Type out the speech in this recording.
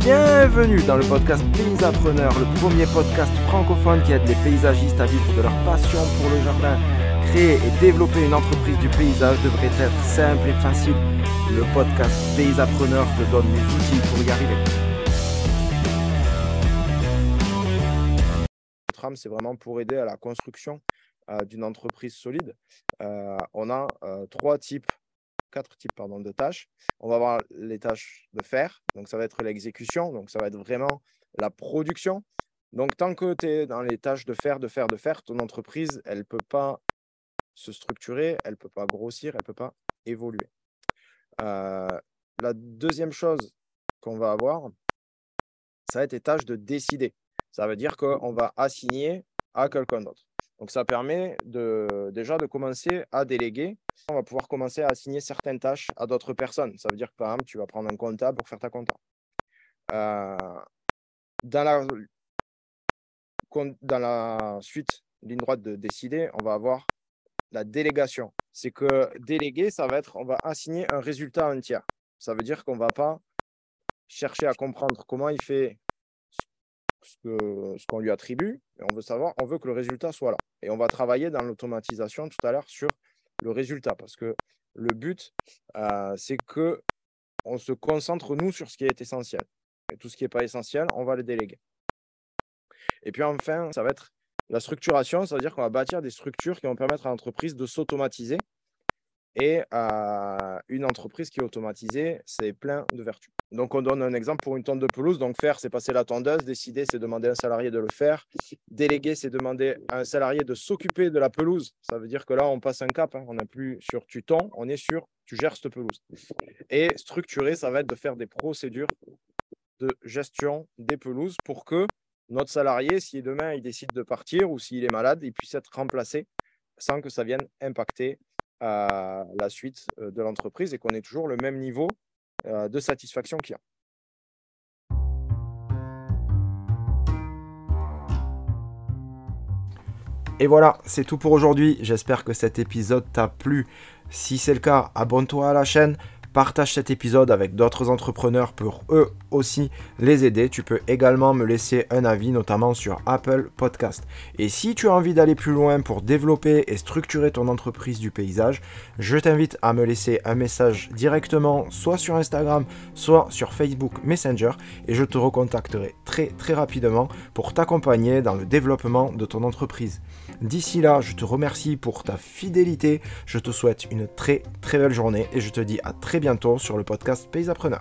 Bienvenue dans le podcast Paysapreneur, le premier podcast francophone qui aide les paysagistes à vivre de leur passion pour le jardin. Créer et développer une entreprise du paysage devrait être simple et facile. Le podcast Paysapreneur te donne les outils pour y arriver. Tram, c'est vraiment pour aider à la construction euh, d'une entreprise solide. Euh, on a euh, trois types quatre types pardon, de tâches. On va avoir les tâches de faire, donc ça va être l'exécution, donc ça va être vraiment la production. Donc tant que tu es dans les tâches de faire, de faire, de faire, ton entreprise, elle ne peut pas se structurer, elle ne peut pas grossir, elle ne peut pas évoluer. Euh, la deuxième chose qu'on va avoir, ça va être les tâches de décider. Ça veut dire qu'on va assigner à quelqu'un d'autre. Donc, ça permet déjà de commencer à déléguer. On va pouvoir commencer à assigner certaines tâches à d'autres personnes. Ça veut dire que, par exemple, tu vas prendre un comptable pour faire ta compta. Euh, dans, la, dans la suite, ligne droite de décider, on va avoir la délégation. C'est que déléguer, ça va être, on va assigner un résultat à un tiers. Ça veut dire qu'on ne va pas chercher à comprendre comment il fait ce qu'on lui attribue, et on veut savoir, on veut que le résultat soit là. Et on va travailler dans l'automatisation tout à l'heure sur le résultat, parce que le but, euh, c'est que on se concentre, nous, sur ce qui est essentiel. Et tout ce qui n'est pas essentiel, on va le déléguer. Et puis enfin, ça va être la structuration, ça veut dire qu'on va bâtir des structures qui vont permettre à l'entreprise de s'automatiser et une entreprise qui est automatisée, c'est plein de vertus. Donc, on donne un exemple pour une tonde de pelouse. Donc, faire, c'est passer la tondeuse. Décider, c'est demander à un salarié de le faire. Déléguer, c'est demander à un salarié de s'occuper de la pelouse. Ça veut dire que là, on passe un cap. Hein. On n'est plus sur tu tons, on est sur tu gères cette pelouse. Et structurer, ça va être de faire des procédures de gestion des pelouses pour que notre salarié, si demain il décide de partir ou s'il est malade, il puisse être remplacé sans que ça vienne impacter à la suite euh, de l'entreprise et qu'on ait toujours le même niveau euh, de satisfaction client. Et voilà, c'est tout pour aujourd'hui. J'espère que cet épisode t'a plu. Si c'est le cas, abonne-toi à la chaîne, Partage cet épisode avec d'autres entrepreneurs pour eux aussi les aider. Tu peux également me laisser un avis, notamment sur Apple Podcast. Et si tu as envie d'aller plus loin pour développer et structurer ton entreprise du paysage, je t'invite à me laisser un message directement, soit sur Instagram, soit sur Facebook Messenger, et je te recontacterai très très rapidement pour t'accompagner dans le développement de ton entreprise. D'ici là, je te remercie pour ta fidélité, je te souhaite une très très belle journée et je te dis à très bientôt sur le podcast Paysapreneur.